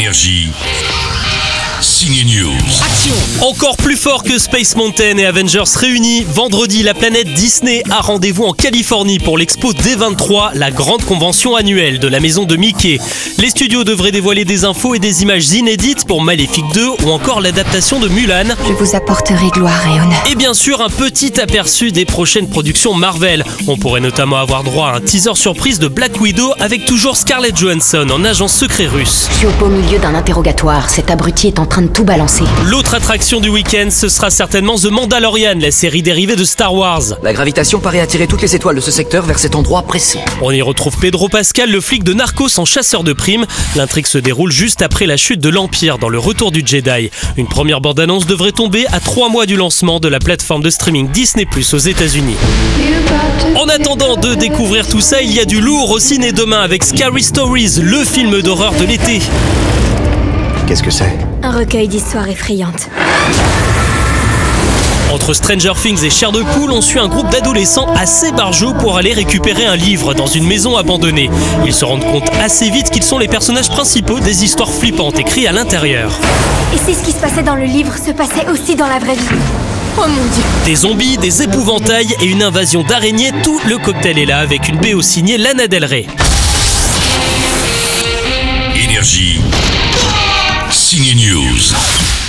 Énergie. Signe News. Encore plus fort que Space Mountain et Avengers réunis, vendredi, la planète Disney a rendez-vous en Californie pour l'expo D23, la grande convention annuelle de la maison de Mickey. Les studios devraient dévoiler des infos et des images inédites pour Maléfique 2 ou encore l'adaptation de Mulan. Je vous apporterai gloire et honneur. Et bien sûr, un petit aperçu des prochaines productions Marvel. On pourrait notamment avoir droit à un teaser surprise de Black Widow avec toujours Scarlett Johansson en agent secret russe. Je suis au beau milieu d'un interrogatoire. Cet abruti est en train de tout balancer. L'autre attraction du week-end, ce sera certainement The Mandalorian, la série dérivée de Star Wars. La gravitation paraît attirer toutes les étoiles de ce secteur vers cet endroit précis. On y retrouve Pedro Pascal, le flic de Narcos en chasseur de primes. L'intrigue se déroule juste après la chute de l'Empire dans le retour du Jedi. Une première bande-annonce devrait tomber à trois mois du lancement de la plateforme de streaming Disney Plus aux États-Unis. En attendant de découvrir tout ça, il y a du lourd au ciné demain avec Scary Stories, le film d'horreur de l'été. Qu'est-ce que c'est Un recueil d'histoires effrayantes. Entre Stranger Things et Chair de Poule, on suit un groupe d'adolescents assez barjots pour aller récupérer un livre dans une maison abandonnée. Ils se rendent compte assez vite qu'ils sont les personnages principaux des histoires flippantes écrites à l'intérieur. Et si ce qui se passait dans le livre se passait aussi dans la vraie vie Oh mon dieu Des zombies, des épouvantails et une invasion d'araignées, tout le cocktail est là avec une BO signée Lana Del Rey. Énergie. Signe News.